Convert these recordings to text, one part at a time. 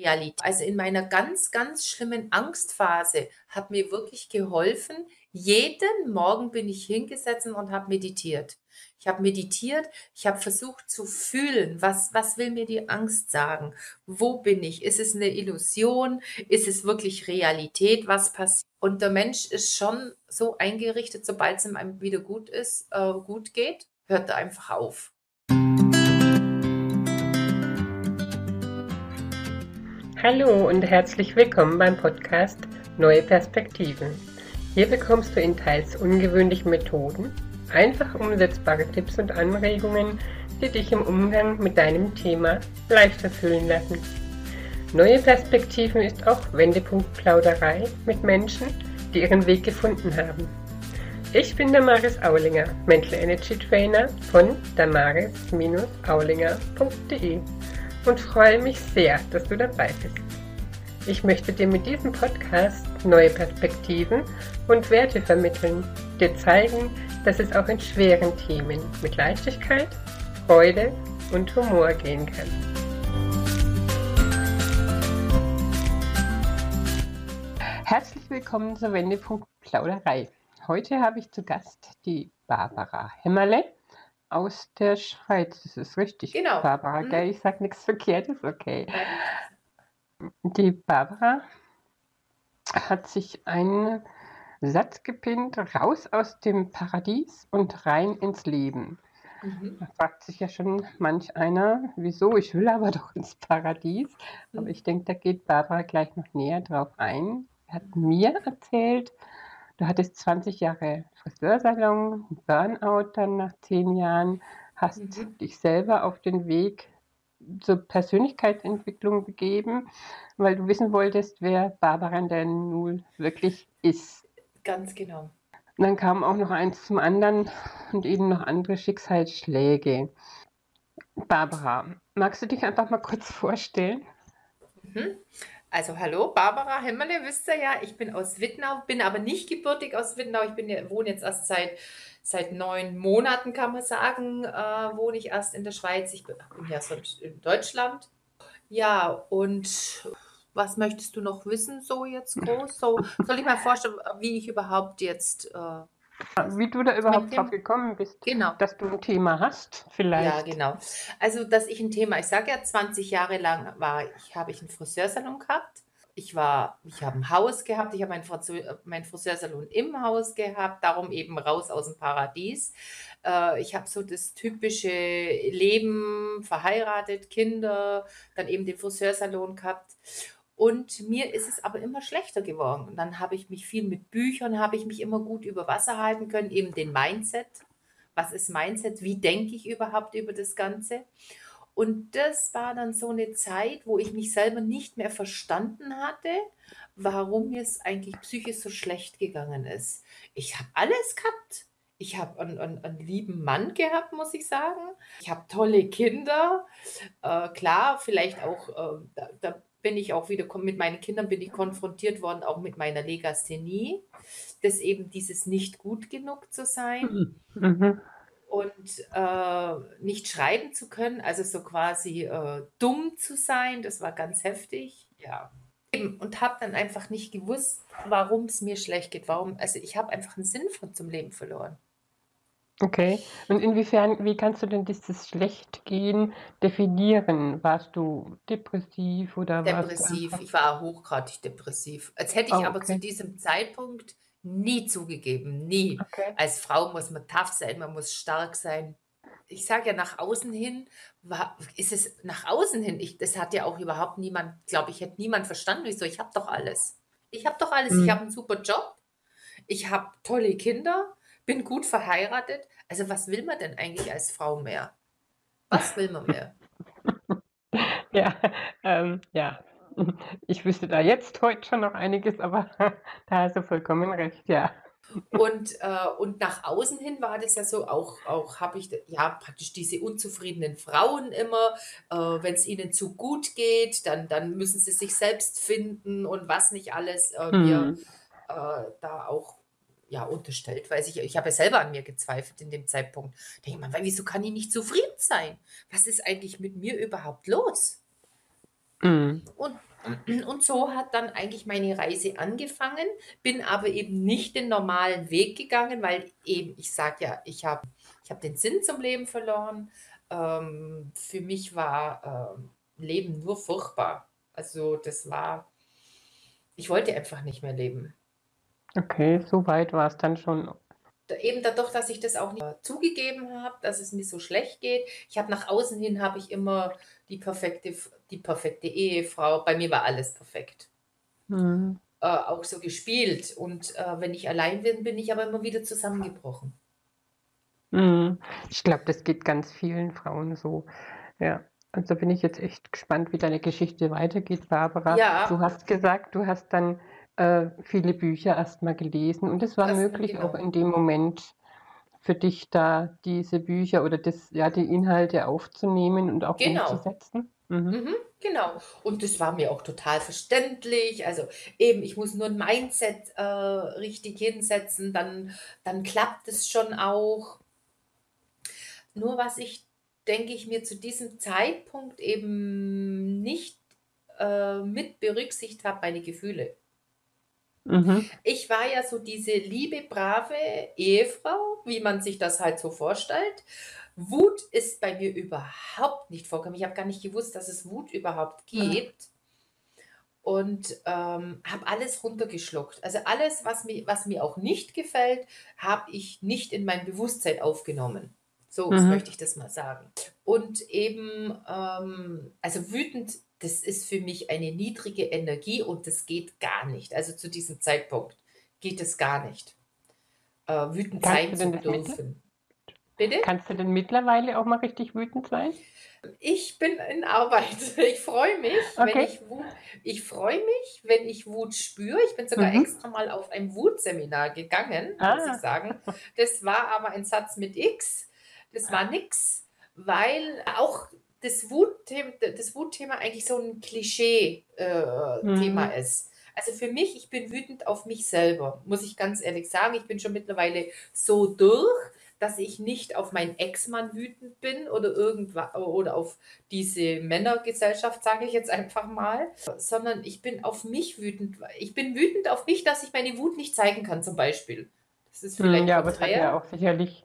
Realität. Also in meiner ganz, ganz schlimmen Angstphase hat mir wirklich geholfen. Jeden Morgen bin ich hingesetzt und habe meditiert. Ich habe meditiert, ich habe versucht zu fühlen, was, was will mir die Angst sagen? Wo bin ich? Ist es eine Illusion? Ist es wirklich Realität? Was passiert? Und der Mensch ist schon so eingerichtet, sobald es ihm wieder gut ist, äh, gut geht, hört er einfach auf. Hallo und herzlich willkommen beim Podcast Neue Perspektiven. Hier bekommst du in teils ungewöhnlichen Methoden einfach umsetzbare Tipps und Anregungen, die dich im Umgang mit deinem Thema leichter fühlen lassen. Neue Perspektiven ist auch Wendepunkt Plauderei mit Menschen, die ihren Weg gefunden haben. Ich bin Damaris Aulinger, Mental Energy Trainer von damaris-aulinger.de und freue mich sehr, dass du dabei bist. Ich möchte dir mit diesem Podcast neue Perspektiven und Werte vermitteln, dir zeigen, dass es auch in schweren Themen mit Leichtigkeit, Freude und Humor gehen kann. Herzlich willkommen zur Wendepunkt Plauderei. Heute habe ich zu Gast die Barbara Hämmerle aus der Schweiz. Das ist richtig. Genau. Barbara, mhm. gell? Ich sage nichts Verkehrtes, okay. Die Barbara hat sich einen Satz gepinnt, raus aus dem Paradies und rein ins Leben. Mhm. Da fragt sich ja schon manch einer, wieso, ich will aber doch ins Paradies. Mhm. Aber ich denke, da geht Barbara gleich noch näher drauf ein. Er hat mir erzählt, Du hattest 20 Jahre Friseursalon, Burnout dann nach 10 Jahren, hast mhm. dich selber auf den Weg zur Persönlichkeitsentwicklung begeben, weil du wissen wolltest, wer Barbara denn nun wirklich ist. Ganz genau. Und dann kam auch noch eins zum anderen und eben noch andere Schicksalsschläge. Barbara, magst du dich einfach mal kurz vorstellen? Mhm. Also hallo, Barbara Hemmerle, wisst ihr ja, ich bin aus Wittnau, bin aber nicht gebürtig aus Wittnau. Ich bin, wohne jetzt erst seit, seit neun Monaten, kann man sagen, äh, wohne ich erst in der Schweiz. Ich bin, ja sonst in Deutschland. Ja, und was möchtest du noch wissen, so jetzt groß? So, soll ich mal vorstellen, wie ich überhaupt jetzt äh, wie du da überhaupt drauf gekommen bist, genau. dass du ein Thema hast, vielleicht. Ja, genau. Also, dass ich ein Thema, ich sage ja, 20 Jahre lang war ich, habe ich einen Friseursalon gehabt. Ich war, ich habe ein Haus gehabt, ich habe meinen mein Friseursalon im Haus gehabt, darum eben raus aus dem Paradies. Äh, ich habe so das typische Leben, verheiratet, Kinder, dann eben den Friseursalon gehabt. Und mir ist es aber immer schlechter geworden. Und dann habe ich mich viel mit Büchern, habe ich mich immer gut über Wasser halten können, eben den Mindset. Was ist Mindset? Wie denke ich überhaupt über das Ganze? Und das war dann so eine Zeit, wo ich mich selber nicht mehr verstanden hatte, warum mir es eigentlich psychisch so schlecht gegangen ist. Ich habe alles gehabt. Ich habe einen, einen, einen, lieben Mann gehabt, muss ich sagen. Ich habe tolle Kinder. Äh, klar, vielleicht auch, äh, da, da bin ich auch wieder mit meinen Kindern bin ich konfrontiert worden, auch mit meiner Legasthenie, dass eben dieses nicht gut genug zu sein mhm. mhm. und äh, nicht schreiben zu können, also so quasi äh, dumm zu sein, das war ganz heftig, ja. Und habe dann einfach nicht gewusst, warum es mir schlecht geht, warum, also ich habe einfach einen Sinn von zum Leben verloren. Okay. Und inwiefern, wie kannst du denn dieses Schlechtgehen definieren? Warst du depressiv oder Depressiv, ich war hochgradig depressiv. Als hätte ich Oh, aber zu diesem Zeitpunkt nie zugegeben, nie. Okay. Als Frau muss man tough sein, man muss stark sein. Ich sage ja, nach außen hin war, ist es nach außen hin. Ich, das hat ja auch überhaupt niemand, glaube ich, hätte niemand verstanden. Wieso? Ich habe doch alles. Ich habe doch alles. Ich mhm. habe einen super Job. Ich habe tolle Kinder bin gut verheiratet. Also was will man denn eigentlich als Frau mehr? Was will man mehr? ja, ähm, ja. Ich wüsste da jetzt heute schon noch einiges, aber da hast du vollkommen recht, ja. Und, äh, und nach außen hin war das ja so, auch, auch habe ich ja praktisch diese unzufriedenen Frauen immer, äh, wenn es ihnen zu gut geht, dann, dann müssen sie sich selbst finden und was nicht alles äh, hm. mir äh, da auch ja, unterstellt, weil ich, ich habe ja selber an mir gezweifelt in dem Zeitpunkt. Da denke ich mal, wieso kann ich nicht zufrieden sein? Was ist eigentlich mit mir überhaupt los? Mhm. Und Und so hat dann eigentlich meine Reise angefangen, bin aber eben nicht den normalen Weg gegangen, weil eben, ich sage ja, ich habe ich hab den Sinn zum Leben verloren. Ähm, für mich war ähm, Leben nur furchtbar. Also das war, ich wollte einfach nicht mehr leben. Okay, so weit war es dann schon. Eben dadurch, dass ich das auch nicht zugegeben habe, dass es mir so schlecht geht. Ich habe nach außen hin habe ich immer die perfekte, die perfekte Ehefrau. Bei mir war alles perfekt. Mhm. Äh, auch so gespielt. Und äh, wenn ich allein bin, bin ich aber immer wieder zusammengebrochen. Mhm. Ich glaube, das geht ganz vielen Frauen so. Ja. Also bin ich jetzt echt gespannt, wie deine Geschichte weitergeht, Barbara. Ja. Du hast gesagt, du hast dann äh, viele Bücher erstmal gelesen und es war Das, möglich genau. auch in dem Moment für dich da diese Bücher oder das, ja, die Inhalte aufzunehmen und auch Genau. umzusetzen. Mhm. Mhm, genau. Und das war mir auch total verständlich. Also eben, ich muss nur ein Mindset äh, richtig hinsetzen, dann, dann klappt es schon auch. Nur was ich, denke ich, mir zu diesem Zeitpunkt eben nicht äh, mit berücksichtigt habe, meine Gefühle. Mhm. Ich war ja so diese liebe, brave Ehefrau, wie man sich das halt so vorstellt. Wut ist bei mir überhaupt nicht vorgekommen. Ich habe gar nicht gewusst, dass es Wut überhaupt Mhm. gibt und ähm, habe alles runtergeschluckt. Also alles, was mir, was mir auch nicht gefällt, habe ich nicht in mein Bewusstsein aufgenommen. So Mhm. möchte ich das mal sagen. Und eben, ähm, also wütend, das ist für mich eine niedrige Energie und das geht gar nicht. Also zu diesem Zeitpunkt geht es gar nicht, äh, wütend Kannst sein zu dürfen. Bitte? kannst du denn mittlerweile auch mal richtig wütend sein? Ich bin in Arbeit. Ich freue mich, wenn Okay. ich Wut, ich freue mich, wenn ich Wut spüre. Ich bin sogar Mhm. extra mal auf ein Wutseminar gegangen, muss ich Ah. sagen. Das war aber ein Satz mit X. Das war nix, weil auch das Wutthema, das Wutthema eigentlich so ein Klischee-Thema Mhm. ist. Also für mich, ich bin wütend auf mich selber, muss ich ganz ehrlich sagen. Ich bin schon mittlerweile so durch, dass ich nicht auf meinen Ex-Mann wütend bin oder irgendwas oder auf diese Männergesellschaft, sage ich jetzt einfach mal, sondern ich bin auf mich wütend. Ich bin wütend auf mich, dass ich meine Wut nicht zeigen kann, zum Beispiel. Das ist Hm, vielleicht ja, aber es hat ja auch sicherlich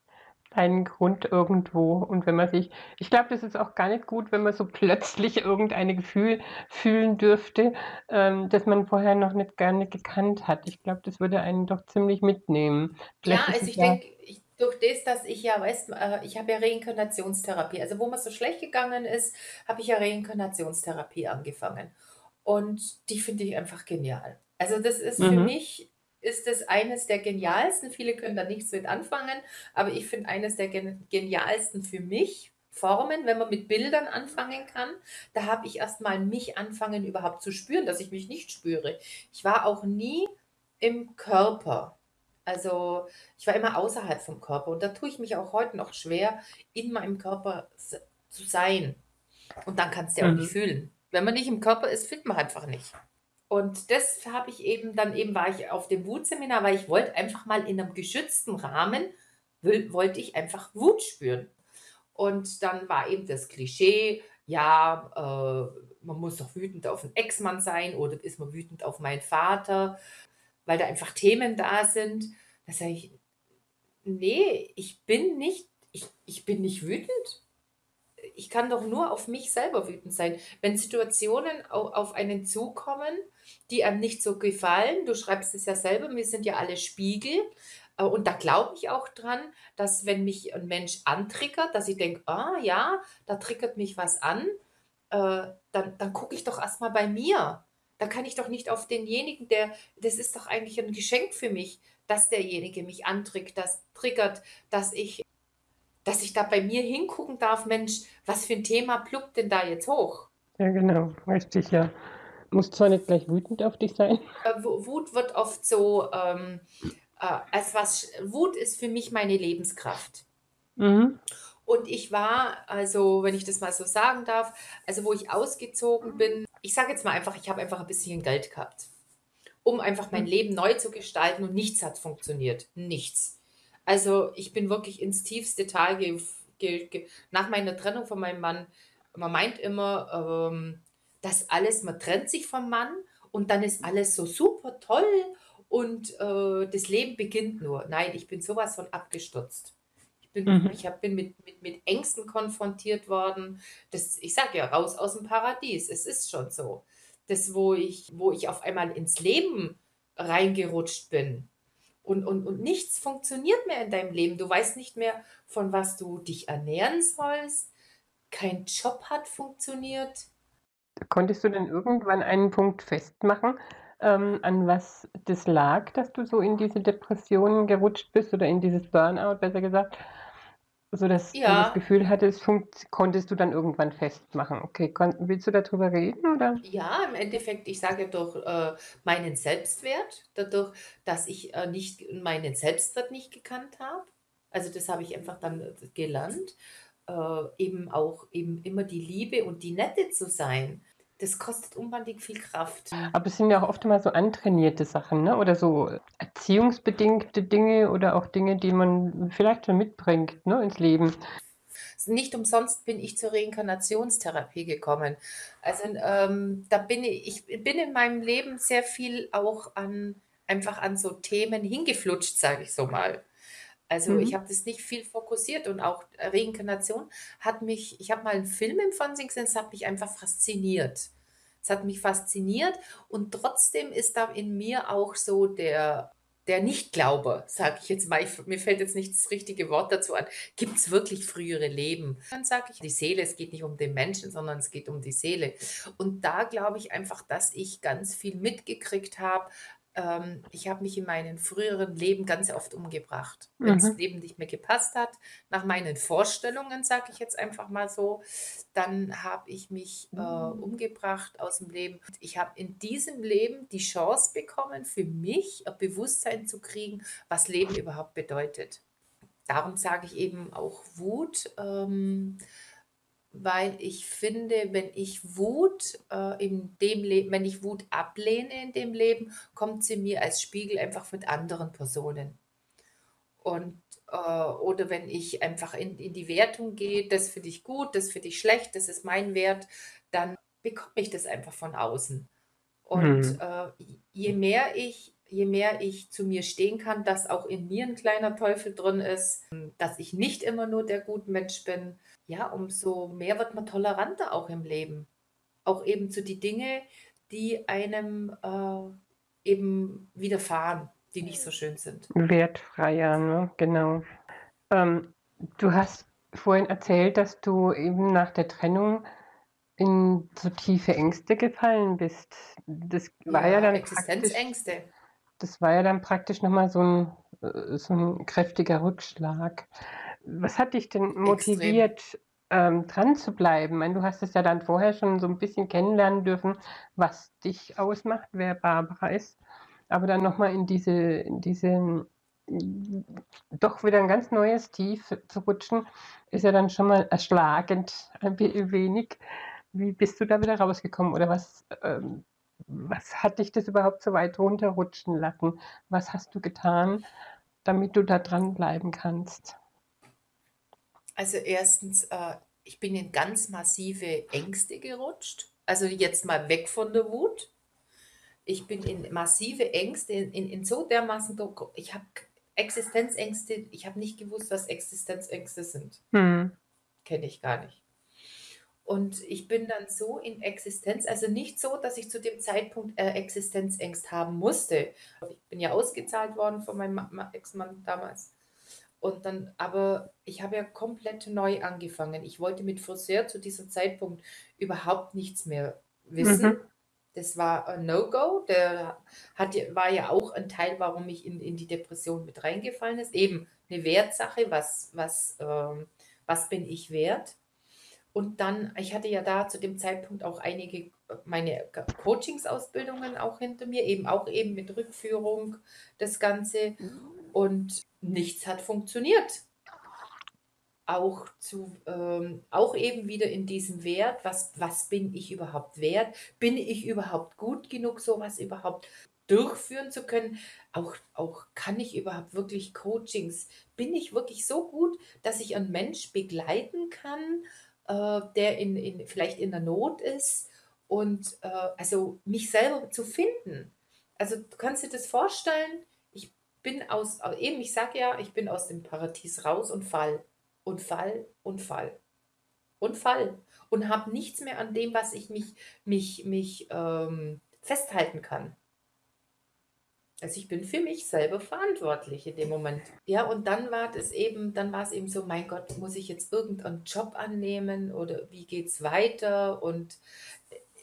einen Grund irgendwo. Und wenn man sich, ich glaube, das ist auch gar nicht gut, wenn man so plötzlich irgendein Gefühl fühlen dürfte, ähm, das man vorher noch nicht gerne gekannt hat. Ich glaube, das würde einen doch ziemlich mitnehmen. Ja, Vielleicht ist also ich ja, denke, durch das, dass ich ja, weißt, äh, ich habe ja Reinkarnationstherapie. Also wo mir so schlecht gegangen ist, habe ich ja Reinkarnationstherapie angefangen. Und die finde ich einfach genial. Also das ist für mhm, mich, ist das eines der genialsten. Viele können da nichts mit anfangen, aber ich finde eines der gen genialsten für mich Formen, wenn man mit Bildern anfangen kann. Da habe ich erst mal mich anfangen überhaupt zu spüren, dass ich mich nicht spüre. Ich war auch nie im Körper. Also ich war immer außerhalb vom Körper und da tue ich mich auch heute noch schwer, in meinem Körper zu sein. Und dann kannst du ja auch nicht mhm, fühlen. Wenn man nicht im Körper ist, fühlt man einfach nicht. Und das habe ich eben, dann eben war ich auf dem Wutseminar, weil ich wollte einfach mal in einem geschützten Rahmen, will, wollte ich einfach Wut spüren. Und dann war eben das Klischee, ja, äh, man muss doch wütend auf einen Ex-Mann sein oder ist man wütend auf meinen Vater, weil da einfach Themen da sind. Da sage ich, nee, ich bin nicht, ich, ich bin nicht wütend. Ich kann doch nur auf mich selber wütend sein. Wenn Situationen au- auf einen zukommen, die einem nicht so gefallen, du schreibst es ja selber, wir sind ja alle Spiegel. Äh, Und da glaube ich auch dran, dass wenn mich ein Mensch antriggert, dass ich denke, ah ja, da triggert mich was an, äh, dann, dann gucke ich doch erstmal bei mir. Da kann ich doch nicht auf denjenigen, der, das ist doch eigentlich ein Geschenk für mich, dass derjenige mich antriggert, das triggert, dass ich, dass ich da bei mir hingucken darf, Mensch, was für ein Thema pluppt denn da jetzt hoch? ja, genau, richtig, ja. Muss zwar nicht gleich wütend auf dich sein. Äh, Wu- Wut wird oft so, ähm, äh, als was, Wut ist für mich meine Lebenskraft. Mhm, Und ich war, also wenn ich das mal so sagen darf, also wo ich ausgezogen bin, ich sage jetzt mal einfach, ich habe einfach ein bisschen Geld gehabt, um einfach mein mhm, Leben neu zu gestalten und nichts hat funktioniert. Nichts. Also ich bin wirklich ins tiefste Tal ge ge ge nach meiner Trennung von meinem Mann. Man meint immer, ähm, dass alles, man trennt sich vom Mann und dann ist alles so super toll und äh, das Leben beginnt nur. Nein, ich bin sowas von abgestürzt. Ich bin, mhm. ich hab, bin mit, mit, mit Ängsten konfrontiert worden. Das, ich sage ja, raus aus dem Paradies. Es ist schon so. Das, wo ich, wo ich auf einmal ins Leben reingerutscht bin. Und, und, und nichts funktioniert mehr in deinem Leben. Du weißt nicht mehr, von was du dich ernähren sollst. Kein Job hat funktioniert. Konntest du denn irgendwann einen Punkt festmachen, ähm, an was das lag, dass du so in diese Depressionen gerutscht bist oder in dieses Burnout, besser gesagt? So dass du das Gefühl hattest, konntest du dann irgendwann festmachen. Okay, willst du darüber reden oder? Ja, im Endeffekt, ich sage durch äh, meinen Selbstwert, dadurch, dass ich äh, nicht meinen Selbstwert nicht gekannt habe. Also das habe ich einfach dann äh, gelernt, äh, eben auch eben immer die Liebe und die Nette zu sein das kostet unbändig viel Kraft. Aber es sind ja auch oft mal so antrainierte Sachen, ne? Oder so erziehungsbedingte Dinge oder auch Dinge, die man vielleicht schon mitbringt, ne, ins Leben. Nicht umsonst bin ich zur Reinkarnationstherapie gekommen. Also ähm, da bin ich, ich bin in meinem Leben sehr viel auch an einfach an so Themen hingeflutscht, sage ich so mal. Also mhm. ich habe das nicht viel fokussiert und auch Reinkarnation hat mich, ich habe mal einen Film im Fernsehen gesehen, es hat mich einfach fasziniert. Es hat mich fasziniert und trotzdem ist da in mir auch so der, der Nichtglaube, sage ich jetzt mal, ich, mir fällt jetzt nicht das richtige Wort dazu an. Gibt es wirklich frühere Leben? Dann sage ich, die Seele, es geht nicht um den Menschen, sondern es geht um die Seele. Und da glaube ich einfach, dass ich ganz viel mitgekriegt habe, ähm, ich habe mich in meinem früheren Leben ganz oft umgebracht. Wenn das mhm. Leben nicht mehr gepasst hat, nach meinen Vorstellungen, sage ich jetzt einfach mal so, dann habe ich mich äh, umgebracht aus dem Leben. Ich habe in diesem Leben die Chance bekommen, für mich ein Bewusstsein zu kriegen, was Leben überhaupt bedeutet. Darum sage ich eben auch Wut. Ähm, weil ich finde, wenn ich Wut äh, in dem Leben, wenn ich Wut ablehne in dem Leben, kommt sie mir als Spiegel einfach mit anderen Personen. Und äh, oder wenn ich einfach in, in die Wertung gehe, das finde ich gut, das finde ich schlecht, das ist mein Wert, dann bekomme ich das einfach von außen. Und hm. äh, je mehr ich je mehr ich zu mir stehen kann, dass auch in mir ein kleiner Teufel drin ist, dass ich nicht immer nur der gute Mensch bin, ja, umso mehr wird man toleranter auch im Leben. Auch eben zu die Dinge, die einem äh, eben widerfahren, die nicht so schön sind. Wertfreier, ne? genau. Ähm, du hast vorhin erzählt, dass du eben nach der Trennung in so tiefe Ängste gefallen bist. Das war ja, ja dann Existenzängste. Das war ja dann praktisch nochmal so ein, äh, so ein kräftiger Rückschlag. Was hat dich denn motiviert, ähm, dran zu bleiben? Meine, du hast es ja dann vorher schon so ein bisschen kennenlernen dürfen, was dich ausmacht, wer Barbara ist. Aber dann nochmal in diese, in diese doch wieder ein ganz neues Tief zu rutschen, ist ja dann schon mal erschlagend ein wenig. Wie bist du da wieder rausgekommen? Oder was, ähm, was hat dich das überhaupt so weit runterrutschen lassen? Was hast du getan, damit du da dranbleiben kannst? Also erstens, äh, ich bin in ganz massive Ängste gerutscht. Also jetzt mal weg von der Wut. Ich bin in massive Ängste, in, in, in so dermaßen, ich habe Existenzängste, ich habe nicht gewusst, was Existenzängste sind. Hm. Kenne ich gar nicht. Und ich bin dann so in Existenz, also nicht so, dass ich zu dem Zeitpunkt äh, Existenzängst haben musste. Ich bin ja ausgezahlt worden von meinem Ex-Mann damals. Und dann, aber ich habe ja komplett neu angefangen. Ich wollte mit Friseur zu diesem Zeitpunkt überhaupt nichts mehr wissen. Mhm. Das war ein No-Go. Der hat, war ja auch ein Teil, warum ich in, in die Depression mit reingefallen ist. Eben eine Wertsache, was, was, ähm, was bin ich wert? Und dann, ich hatte ja da zu dem Zeitpunkt auch einige meine Coachingsausbildungen auch hinter mir, eben auch eben mit Rückführung, das Ganze. Und nichts hat funktioniert. Auch, zu, ähm, auch eben wieder in diesem Wert, was, was bin ich überhaupt wert? Bin ich überhaupt gut genug, sowas überhaupt durchführen zu können? Auch, auch kann ich überhaupt wirklich Coachings? Bin ich wirklich so gut, dass ich einen Mensch begleiten kann? äh, der in, in, vielleicht in der Not ist und äh, also mich selber zu finden. Also du kannst dir das vorstellen, bin aus, eben ich sage ja, ich bin aus dem Paradies raus und fall und fall und fall und fall und habe nichts mehr an dem, was ich mich, mich, mich ähm, festhalten kann. Also ich bin für mich selber verantwortlich in dem Moment. Ja, und dann war es eben, dann war es eben so, mein Gott, muss ich jetzt irgendeinen Job annehmen oder wie geht es weiter? Und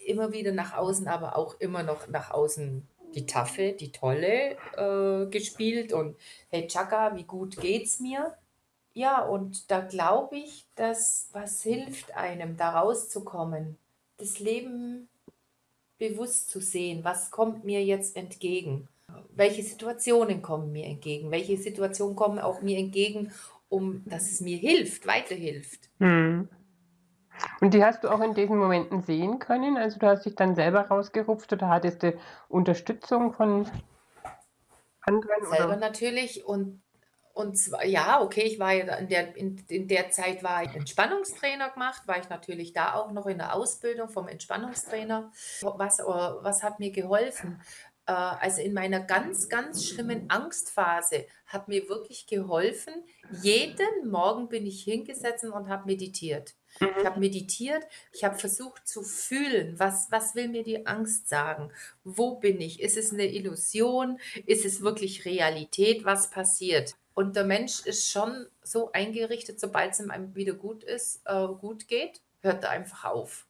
immer wieder nach außen, aber auch immer noch nach außen die Taffe, die Tolle äh, gespielt und hey Chaka, wie gut geht's mir? Ja, und da glaube ich, dass was hilft einem, da rauszukommen, das Leben bewusst zu sehen, was kommt mir jetzt entgegen, welche Situationen kommen mir entgegen, welche Situationen kommen auch mir entgegen, um dass es mir hilft, weiterhilft. Hm. Und die hast du auch in diesen Momenten sehen können? Also du hast dich dann selber rausgerupft oder hattest du Unterstützung von anderen? Selber oder? natürlich und und zwar, ja, okay, ich war ja in der, in, in der Zeit war ich Entspannungstrainer gemacht, war ich natürlich da auch noch in der Ausbildung vom Entspannungstrainer. Was, äh, was hat mir geholfen? Äh, also in meiner ganz, ganz schlimmen Angstphase hat mir wirklich geholfen. Jeden Morgen bin ich hingesetzt und habe meditiert. Ich habe meditiert, ich habe versucht zu fühlen, was, was will mir die Angst sagen? Wo bin ich? Ist es eine Illusion? Ist es wirklich Realität? Was passiert? Und der Mensch ist schon so eingerichtet, sobald es ihm wieder gut ist, äh, gut geht, hört er einfach auf.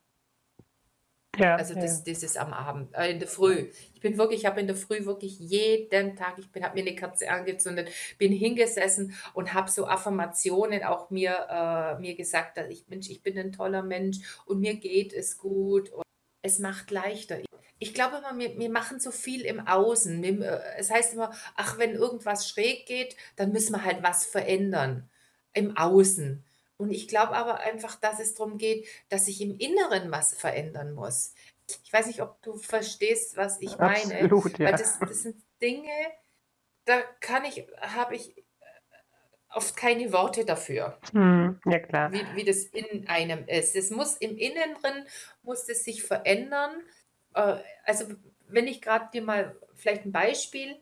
Ja, also das, ja. das ist am Abend, äh, in der Früh. Ich bin wirklich, ich habe in der Früh wirklich jeden Tag, ich habe mir eine Kerze angezündet, bin hingesessen und habe so Affirmationen auch mir, äh, mir gesagt, dass ich, Mensch, ich bin ein toller Mensch und mir geht es gut. Und es macht leichter. Ich glaube immer, wir, wir machen so viel im Außen. Äh, es heißt immer, ach, wenn irgendwas schräg geht, dann müssen wir halt was verändern im Außen. Und ich glaube aber einfach, dass es darum geht, dass ich im Inneren was verändern muss. Ich weiß nicht, ob du verstehst, was ich meine. Absolut, ja. Weil das, das sind Dinge, da kann ich, habe ich äh, oft keine Worte dafür. Hm, ja, klar. Wie, wie das in einem ist. Es muss im Inneren muss es sich verändern. Äh, also, wenn ich gerade dir mal vielleicht ein Beispiel,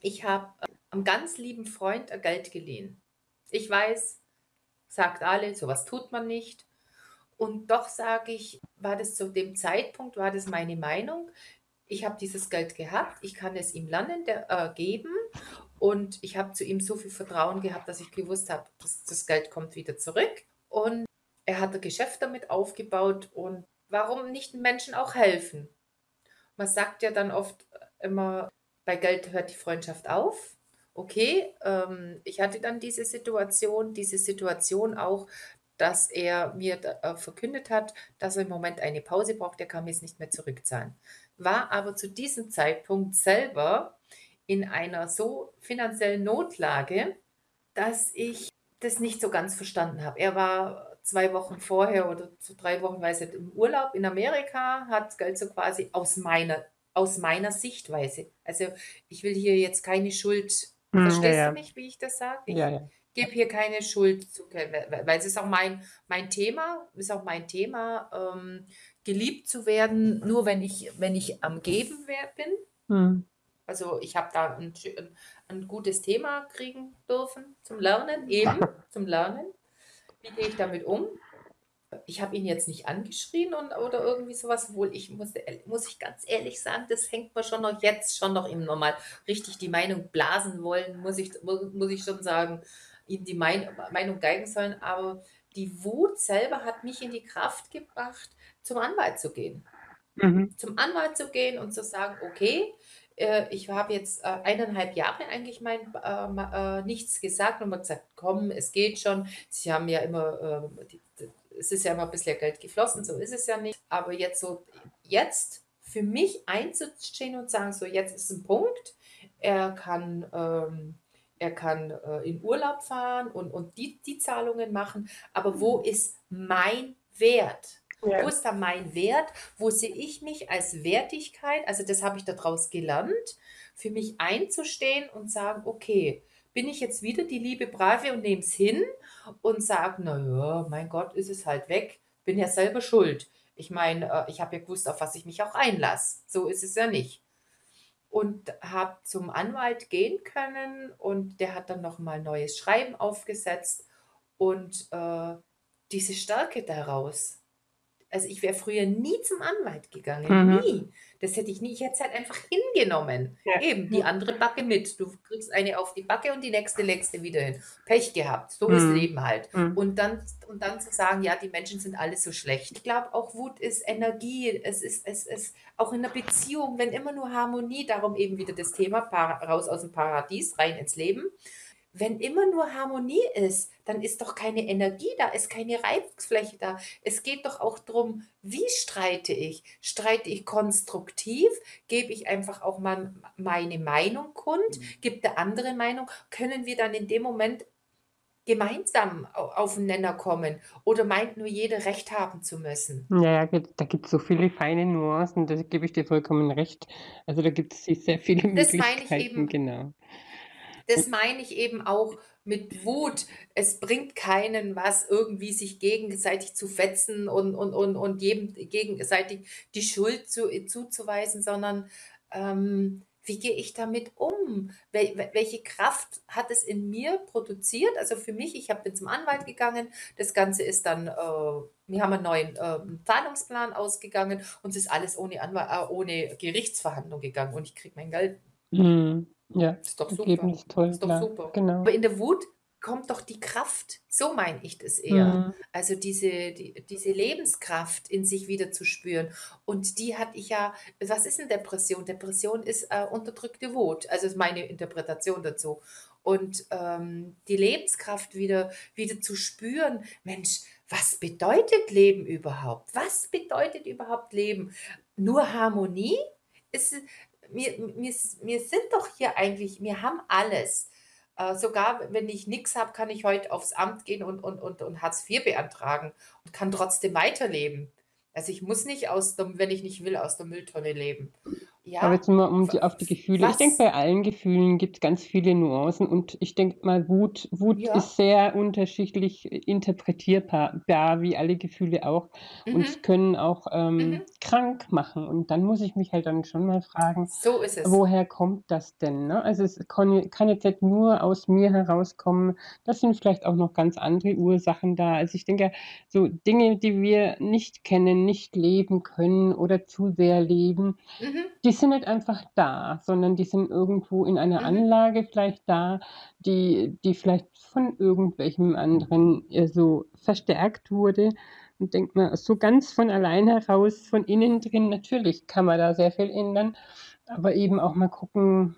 ich habe einem ganz lieben Freund Geld geliehen. Ich weiß, sagt alle, sowas tut man nicht. Und doch sage ich, war das zu dem Zeitpunkt, war das meine Meinung. Ich habe dieses Geld gehabt, ich kann es ihm lernen, der, äh, geben und ich habe zu ihm so viel Vertrauen gehabt, dass ich gewusst habe, dass das Geld kommt wieder zurück. Und er hat ein Geschäft damit aufgebaut und warum nicht Menschen auch helfen? Man sagt ja dann oft immer, bei Geld hört die Freundschaft auf okay, ähm, ich hatte dann diese Situation, diese Situation auch, dass er mir äh, verkündet hat, dass er im Moment eine Pause braucht, er kann mir es nicht mehr zurückzahlen. War aber zu diesem Zeitpunkt selber in einer so finanziellen Notlage, dass ich das nicht so ganz verstanden habe. Er war zwei Wochen vorher oder so drei Wochen, weiß ich, im Urlaub in Amerika, hat Geld so quasi aus meiner, aus meiner Sichtweise. Also ich will hier jetzt keine Schuld hm, Verstehst ja, du mich, wie ich das sage? Ich ja, ja. Gebe hier keine Schuld zu, weil es ist auch mein, mein Thema, ist auch mein Thema, ähm, geliebt zu werden, nur wenn ich, wenn ich am Geben bin. Hm. Also ich habe da ein, ein, gutes Thema kriegen dürfen zum Lernen, eben zum Lernen. Wie gehe ich damit um? ich habe ihn jetzt nicht angeschrien und, oder irgendwie sowas, obwohl ich muss, muss ich ganz ehrlich sagen, das hängt mir schon noch jetzt schon noch ihm nochmal richtig die Meinung blasen wollen, muss ich, muss ich schon sagen, ihm die mein, Meinung geigen sollen, aber die Wut selber hat mich in die Kraft gebracht, zum Anwalt zu gehen. Mhm. Zum Anwalt zu gehen und zu sagen, okay, äh, ich habe jetzt äh, eineinhalb Jahre eigentlich mein, äh, äh, nichts gesagt und habe gesagt, komm, es geht schon. Sie haben ja immer äh, die, es ist ja immer ein bisschen Geld geflossen, so ist es ja nicht. Aber jetzt so, jetzt für mich einzustehen und sagen, so jetzt ist ein Punkt, er kann, ähm, er kann äh, in Urlaub fahren und, und die, die Zahlungen machen, aber wo mhm. ist mein Wert? Ja. Wo ist da mein Wert? Wo sehe ich mich als Wertigkeit? Also das habe ich daraus gelernt, für mich einzustehen und sagen, okay, bin ich jetzt wieder die liebe Brave und nehme es hin und sage, naja, mein Gott, ist es halt weg, bin ja selber schuld. Ich meine, äh, ich habe ja gewusst, auf was ich mich auch einlasse. So ist es ja nicht. Und habe zum Anwalt gehen können und der hat dann nochmal neues Schreiben aufgesetzt und äh, diese Stärke daraus. Also ich wäre früher nie zum Anwalt gegangen, mhm. nie. Das hätte ich nie. Ich hätte es halt einfach hingenommen. Ja. Eben, die andere Backe mit. Du kriegst eine auf die Backe und die nächste legst du wieder hin. Pech gehabt. So mhm. ist Leben halt. Mhm. Und, dann, und dann zu sagen, ja, die Menschen sind alle so schlecht. Ich glaube, auch Wut ist Energie. Es ist, es ist auch in der Beziehung, wenn immer nur Harmonie, darum eben wieder das Thema, raus aus dem Paradies, rein ins Leben wenn immer nur Harmonie ist, dann ist doch keine Energie da, ist keine Reibungsfläche da. Es geht doch auch darum, wie streite ich? Streite ich konstruktiv? Gebe ich einfach auch mal meine Meinung kund? Mhm. Gibt der andere Meinung? Können wir dann in dem Moment gemeinsam auf den Nenner kommen? Oder meint nur jeder Recht haben zu müssen? Ja, da gibt es so viele feine Nuancen, da gebe ich dir vollkommen recht. Also da gibt es sehr viele das Möglichkeiten. Das meine ich eben. Genau das meine ich eben auch mit Wut. Es bringt keinen was, irgendwie sich gegenseitig zu fetzen und, und, und, und jedem gegenseitig die Schuld zu, zuzuweisen, sondern ähm, wie gehe ich damit um? Wel welche Kraft hat es in mir produziert? Also für mich, ich habe bin zum Anwalt gegangen. Das Ganze ist dann, äh, wir haben einen neuen äh, Zahlungsplan ausgegangen und es ist alles ohne, Anwalt, äh, ohne Gerichtsverhandlung gegangen und ich kriege mein Geld. Mhm. Ja, ist doch super. Ergebnis toll, ist doch klar. super. Genau. Aber in der Wut kommt doch die Kraft. So meine ich das eher. Mhm. Also diese, die, diese Lebenskraft in sich wieder zu spüren. Und die hatte ich ja, was ist denn Depression? Depression ist äh, unterdrückte Wut. Also ist meine Interpretation dazu. Und ähm, die Lebenskraft wieder, wieder zu spüren, Mensch, was bedeutet Leben überhaupt? Was bedeutet überhaupt Leben? Nur Harmonie? Ist, wir, wir, wir sind doch hier eigentlich, wir haben alles. Äh, sogar wenn ich nichts habe, kann ich heute aufs Amt gehen und, und, und, und Hartz IV beantragen und kann trotzdem weiterleben. Also ich muss nicht aus dem, wenn ich nicht will, aus der Mülltonne leben. Ja. Aber jetzt mal um die, auf die Gefühle. Was? Ich denke, bei allen Gefühlen gibt es ganz viele Nuancen und ich denke mal, Wut, Wut ja. ist sehr unterschiedlich interpretierbar, wie alle Gefühle auch. Mhm. Und können auch ähm, mhm. krank machen. Und dann muss ich mich halt dann schon mal fragen, so woher kommt das denn? Ne? Also es kann, kann jetzt nicht nur aus mir herauskommen. Das sind vielleicht auch noch ganz andere Ursachen da. Also ich denke, so Dinge, die wir nicht kennen, nicht leben können oder zu sehr leben, mhm. die die sind nicht einfach da, sondern die sind irgendwo in einer mhm. Anlage vielleicht da, die, die vielleicht von irgendwelchem anderen so verstärkt wurde. Und denkt man, so ganz von allein heraus, von innen drin, natürlich kann man da sehr viel ändern, aber eben auch mal gucken,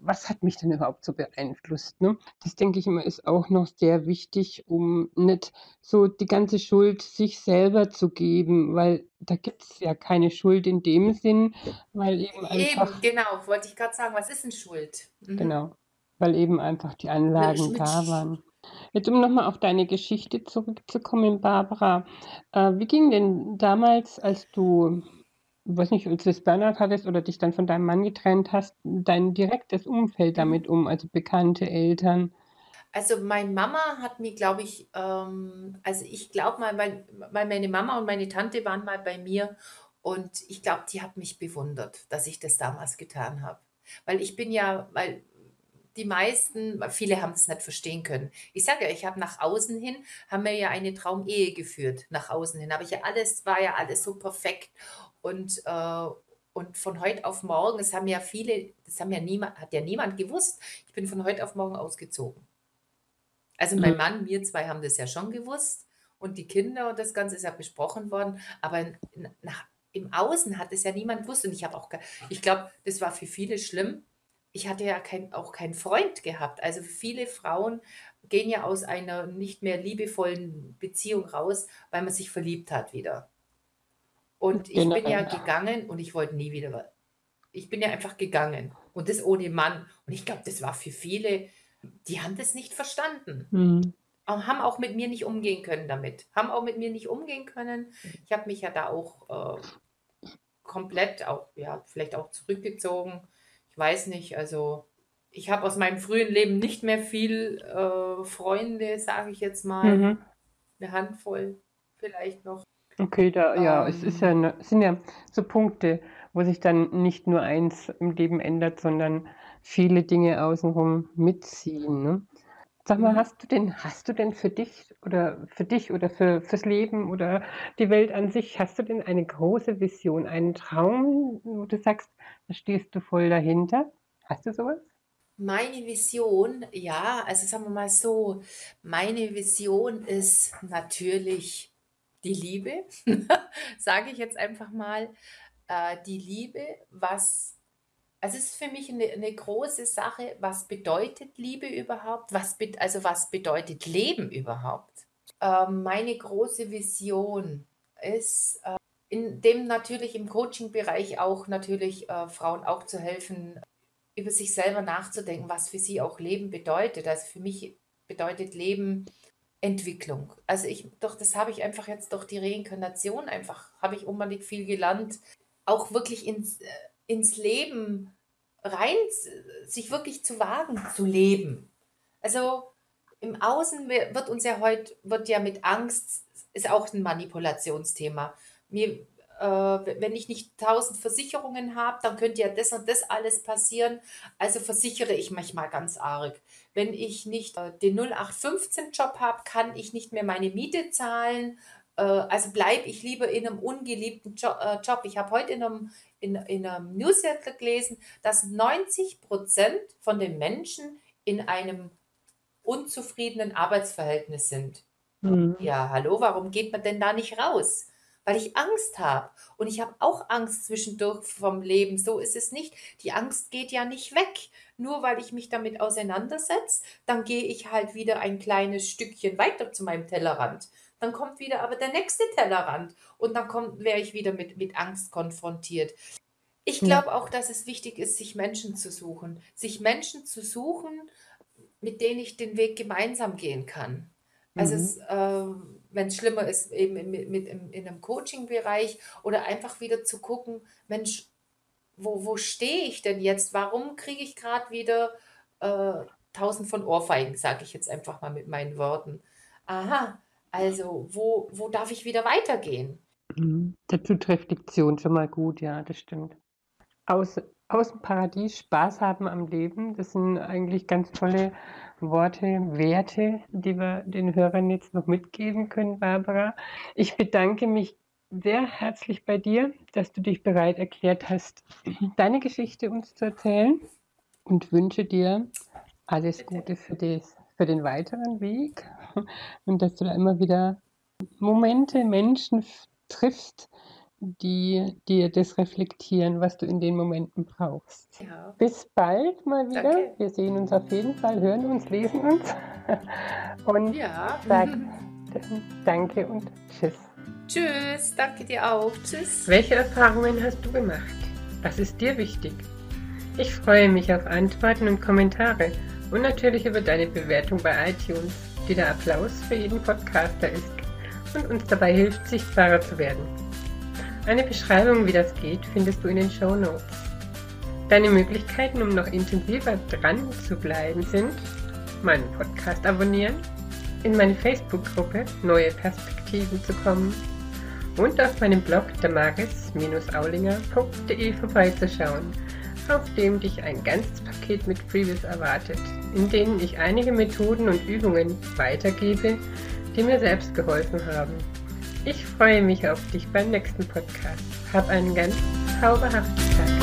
was hat mich denn überhaupt so beeinflusst? Ne? Das denke ich immer ist auch noch sehr wichtig, um nicht so die ganze Schuld sich selber zu geben, weil da gibt es ja keine Schuld in dem Sinn, weil eben einfach. Eben, genau, wollte ich gerade sagen, was ist denn Schuld? Mhm. Genau, weil eben einfach die Anlagen da waren. Jetzt, um nochmal auf deine Geschichte zurückzukommen, Barbara. Äh, wie ging denn damals, als du weiß nicht, als du das Burnout hattest oder dich dann von deinem Mann getrennt hast, dein direktes Umfeld mhm. damit um, also bekannte Eltern? Also meine Mama hat mir, glaube ich, ähm, also ich glaube mal, weil, weil meine Mama und meine Tante waren mal bei mir und ich glaube, die hat mich bewundert, dass ich das damals getan habe. Weil ich bin ja, weil die meisten, viele haben es nicht verstehen können. Ich sage ja, ich habe nach außen hin, haben wir ja eine Traumehe geführt, nach außen hin. Aber ich ja alles, war ja alles so perfekt. Und, äh, und von heute auf morgen, das haben ja viele, das haben ja niemand, hat ja niemand gewusst, ich bin von heute auf morgen ausgezogen. Also mein mhm. Mann, wir zwei haben das ja schon gewusst und die Kinder und das Ganze ist ja besprochen worden, aber nach, im Außen hat es ja niemand gewusst und ich habe auch, ich glaube, das war für viele schlimm. Ich hatte ja kein, auch keinen Freund gehabt. Also viele Frauen gehen ja aus einer nicht mehr liebevollen Beziehung raus, weil man sich verliebt hat wieder. Und ich genau. bin ja gegangen und ich wollte nie wieder. Ich bin ja einfach gegangen. Und das ohne Mann. Und ich glaube, das war für viele, die haben das nicht verstanden. Mhm. Haben auch mit mir nicht umgehen können damit. Haben auch mit mir nicht umgehen können. Ich habe mich ja da auch äh, komplett, auch, ja, vielleicht auch zurückgezogen. Ich weiß nicht, also ich habe aus meinem frühen Leben nicht mehr viel äh, Freunde, sage ich jetzt mal. Mhm. Eine Handvoll vielleicht noch. Okay, da, ja, es ist ja, Ähm, ne, sind ja so Punkte, wo sich dann nicht nur eins im Leben ändert, sondern viele Dinge außenrum mitziehen, ne? Sag mal, mhm. hast du denn, hast du denn für dich oder für dich oder für, fürs Leben oder die Welt an sich, hast du denn eine große Vision, einen Traum, wo du sagst, da stehst du voll dahinter? Hast du sowas? Meine Vision, ja, also sagen wir mal so, meine Vision ist natürlich die Liebe, sage ich jetzt einfach mal. Äh, die Liebe, was, also es ist für mich eine, eine große Sache, was bedeutet Liebe überhaupt? Was, bet- also was bedeutet Leben überhaupt? Ähm, meine große Vision ist, äh, in dem natürlich im Coaching-Bereich auch natürlich äh, Frauen auch zu helfen, über sich selber nachzudenken, was für sie auch Leben bedeutet. Also für mich bedeutet Leben Entwicklung. Also ich, doch, das habe ich einfach jetzt durch die Reinkarnation einfach, habe ich unbedingt viel gelernt, auch wirklich ins, äh, ins Leben rein, sich wirklich zu wagen, zu leben. Also im Außen wird uns ja heute, wird ja mit Angst, ist auch ein Manipulationsthema. Mir, wenn ich nicht tausend Versicherungen habe, dann könnte ja das und das alles passieren. Also versichere ich mich mal ganz arg. Wenn ich nicht äh, den 0815-Job habe, kann ich nicht mehr meine Miete zahlen. Äh, also bleibe ich lieber in einem ungeliebten jo äh, Job. Ich habe heute in einem, in, in einem Newsletter gelesen, dass 90 Prozent von den Menschen in einem unzufriedenen Arbeitsverhältnis sind. Mhm. Ja, hallo, warum geht man denn da nicht raus? Weil ich Angst habe. Und ich habe auch Angst zwischendurch vom Leben. So ist es nicht. Die Angst geht ja nicht weg. Nur weil ich mich damit auseinandersetze, dann gehe ich halt wieder ein kleines Stückchen weiter zu meinem Tellerrand. Dann kommt wieder aber der nächste Tellerrand. Und dann kommt, wäre ich wieder mit, mit Angst konfrontiert. Ich glaube auch, dass es wichtig ist, sich Menschen zu suchen. Sich Menschen zu suchen, mit denen ich den Weg gemeinsam gehen kann. Also Mhm. es, äh, wenn es schlimmer ist, eben in, mit, im, in einem Coaching-Bereich oder einfach wieder zu gucken, Mensch, wo, wo stehe ich denn jetzt? Warum kriege ich gerade wieder äh, tausend von Ohrfeigen, sage ich jetzt einfach mal mit meinen Worten. Aha, also wo, wo darf ich wieder weitergehen? Mhm. Dazu trifft Diktion schon mal gut, ja, das stimmt. Aus, aus dem Paradies Spaß haben am Leben, das sind eigentlich ganz tolle Worte, Werte, die wir den Hörern jetzt noch mitgeben können, Barbara. Ich bedanke mich sehr herzlich bei dir, dass du dich bereit erklärt hast, deine Geschichte uns zu erzählen und wünsche dir alles. Gute für, das, für den weiteren Weg und dass du da immer wieder Momente, Menschen triffst, die dir das reflektieren, was du in den Momenten brauchst. Ja, Bis bald mal wieder. danke. Wir sehen uns auf jeden Fall, hören uns, lesen uns. Und Ja. sag danke und tschüss. Tschüss, danke dir auch. Tschüss. Welche Erfahrungen hast du gemacht? Was ist dir wichtig? Ich freue mich auf Antworten und Kommentare und natürlich über deine Bewertung bei iTunes, die der Applaus für jeden Podcaster ist und uns dabei hilft, sichtbarer zu werden. Eine Beschreibung, wie das geht, findest du in den Show Notes. Deine Möglichkeiten, um noch intensiver dran zu bleiben, sind meinen Podcast abonnieren, in meine Facebook-Gruppe Neue Perspektiven zu kommen und auf meinem Blog damaris-aulinger.de vorbeizuschauen, auf dem dich ein ganzes Paket mit Freebies erwartet, in denen ich einige Methoden und Übungen weitergebe, die mir selbst geholfen haben. Ich freue mich auf dich beim nächsten Podcast. Hab einen ganz zauberhaften Tag.